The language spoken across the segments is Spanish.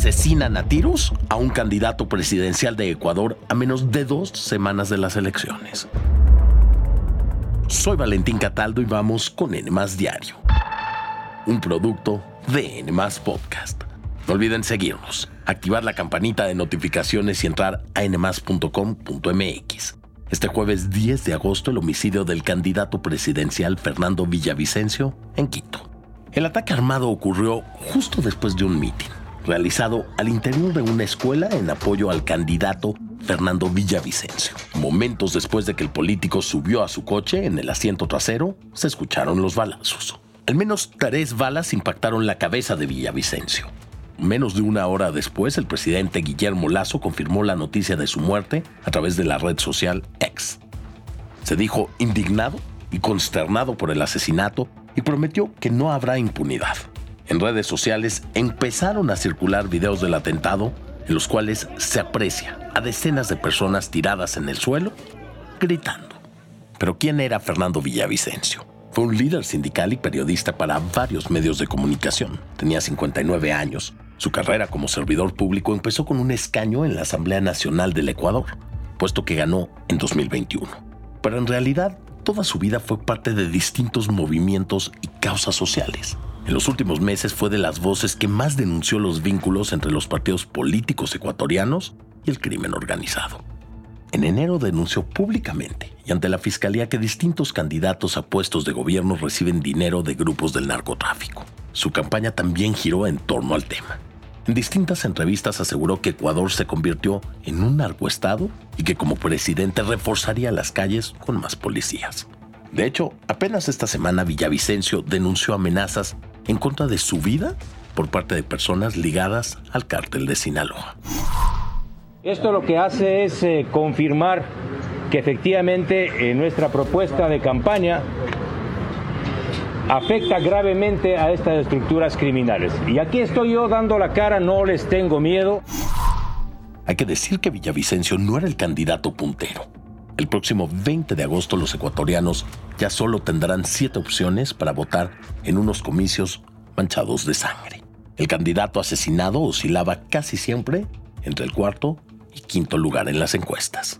asesinan a tiros a un candidato presidencial de Ecuador a menos de dos semanas de las elecciones. Soy Valentín Cataldo y vamos con N Diario, un producto de N Podcast. No olviden seguirnos, activar la campanita de notificaciones y entrar a nmas.com.mx. Este jueves 10 de agosto el homicidio del candidato presidencial Fernando Villavicencio en Quito. El ataque armado ocurrió justo después de un mitin realizado al interior de una escuela en apoyo al candidato Fernando Villavicencio. Momentos después de que el político subió a su coche en el asiento trasero, se escucharon los balazos. Al menos tres balas impactaron la cabeza de Villavicencio. Menos de una hora después, el presidente Guillermo Lazo confirmó la noticia de su muerte a través de la red social X. Se dijo indignado y consternado por el asesinato y prometió que no habrá impunidad. En redes sociales empezaron a circular videos del atentado en los cuales se aprecia a decenas de personas tiradas en el suelo gritando. Pero ¿quién era Fernando Villavicencio? Fue un líder sindical y periodista para varios medios de comunicación. Tenía 59 años su carrera como servidor público empezó con un escaño en la Asamblea Nacional del Ecuador, puesto que ganó en 2021. Pero en realidad, toda su vida fue parte de distintos movimientos y causas sociales. En los últimos meses fue de las voces que más denunció los vínculos entre los partidos políticos ecuatorianos y el crimen organizado. En enero denunció públicamente y ante la fiscalía que distintos candidatos a puestos de gobierno reciben dinero de grupos del narcotráfico. Su campaña también giró en torno al tema. En distintas entrevistas aseguró que Ecuador se convirtió en un narcoestado y que como presidente reforzaría las calles con más policías. De hecho, apenas esta semana Villavicencio denunció amenazas en contra de su vida por parte de personas ligadas al cártel de Sinaloa. Esto lo que hace es eh, confirmar que efectivamente en nuestra propuesta de campaña afecta gravemente a estas estructuras criminales. Y aquí estoy yo dando la cara, no les tengo miedo. Hay que decir que Villavicencio no era el candidato puntero. El próximo 20 de agosto los ecuatorianos ya solo tendrán siete opciones para votar en unos comicios manchados de sangre. El candidato asesinado oscilaba casi siempre entre el cuarto y quinto lugar en las encuestas.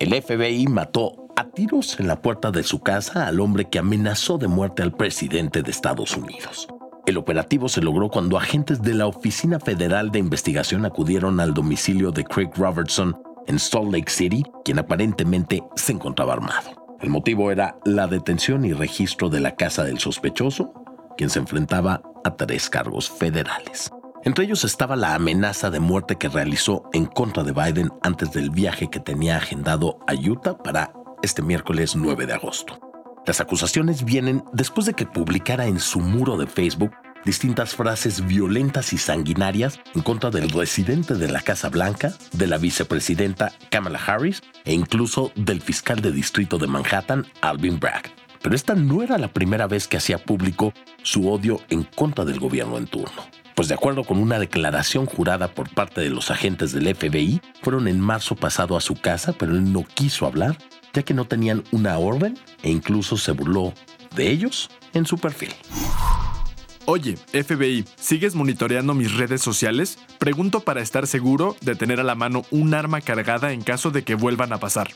El FBI mató a tiros en la puerta de su casa al hombre que amenazó de muerte al presidente de Estados Unidos. El operativo se logró cuando agentes de la Oficina Federal de Investigación acudieron al domicilio de Craig Robertson en Salt Lake City, quien aparentemente se encontraba armado. El motivo era la detención y registro de la casa del sospechoso, quien se enfrentaba a tres cargos federales. Entre ellos estaba la amenaza de muerte que realizó en contra de Biden antes del viaje que tenía agendado a Utah para este miércoles 9 de agosto. Las acusaciones vienen después de que publicara en su muro de Facebook distintas frases violentas y sanguinarias en contra del residente de la Casa Blanca, de la vicepresidenta Kamala Harris e incluso del fiscal de distrito de Manhattan, Alvin Bragg. Pero esta no era la primera vez que hacía público su odio en contra del gobierno en turno pues de acuerdo con una declaración jurada por parte de los agentes del FBI, fueron en marzo pasado a su casa, pero él no quiso hablar, ya que no tenían una orden e incluso se burló de ellos en su perfil. Oye, FBI, ¿sigues monitoreando mis redes sociales? Pregunto para estar seguro de tener a la mano un arma cargada en caso de que vuelvan a pasar.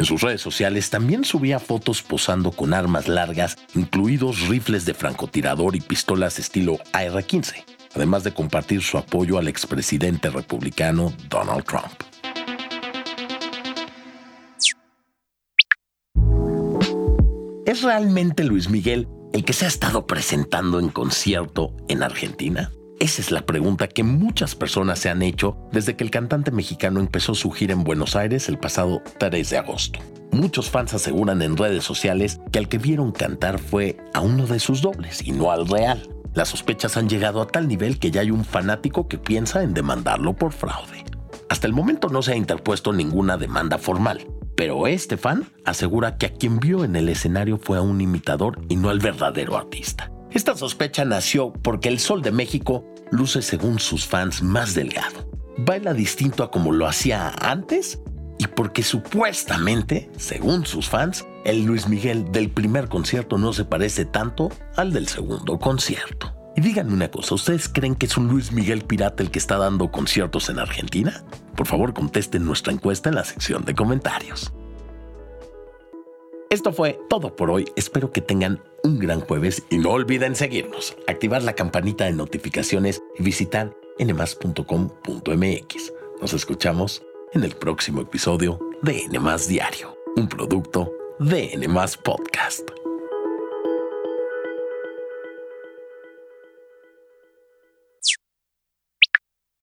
En sus redes sociales también subía fotos posando con armas largas, incluidos rifles de francotirador y pistolas estilo AR-15, además de compartir su apoyo al expresidente republicano Donald Trump. ¿Es realmente Luis Miguel el que se ha estado presentando en concierto en Argentina? Esa es la pregunta que muchas personas se han hecho desde que el cantante mexicano empezó su gira en Buenos Aires el pasado 3 de agosto. Muchos fans aseguran en redes sociales que al que vieron cantar fue a uno de sus dobles y no al real. Las sospechas han llegado a tal nivel que ya hay un fanático que piensa en demandarlo por fraude. Hasta el momento no se ha interpuesto ninguna demanda formal, pero este fan asegura que a quien vio en el escenario fue a un imitador y no al verdadero artista. Esta sospecha nació porque el Sol de México luce según sus fans más delgado. Baila distinto a como lo hacía antes y porque supuestamente, según sus fans, el Luis Miguel del primer concierto no se parece tanto al del segundo concierto. Y díganme una cosa, ¿ustedes creen que es un Luis Miguel pirata el que está dando conciertos en Argentina? Por favor, contesten nuestra encuesta en la sección de comentarios. Esto fue todo por hoy. Espero que tengan un gran jueves y no olviden seguirnos, activar la campanita de notificaciones y visitar nmas.com.mx. Nos escuchamos en el próximo episodio de Nmas Diario, un producto de Nmas Podcast.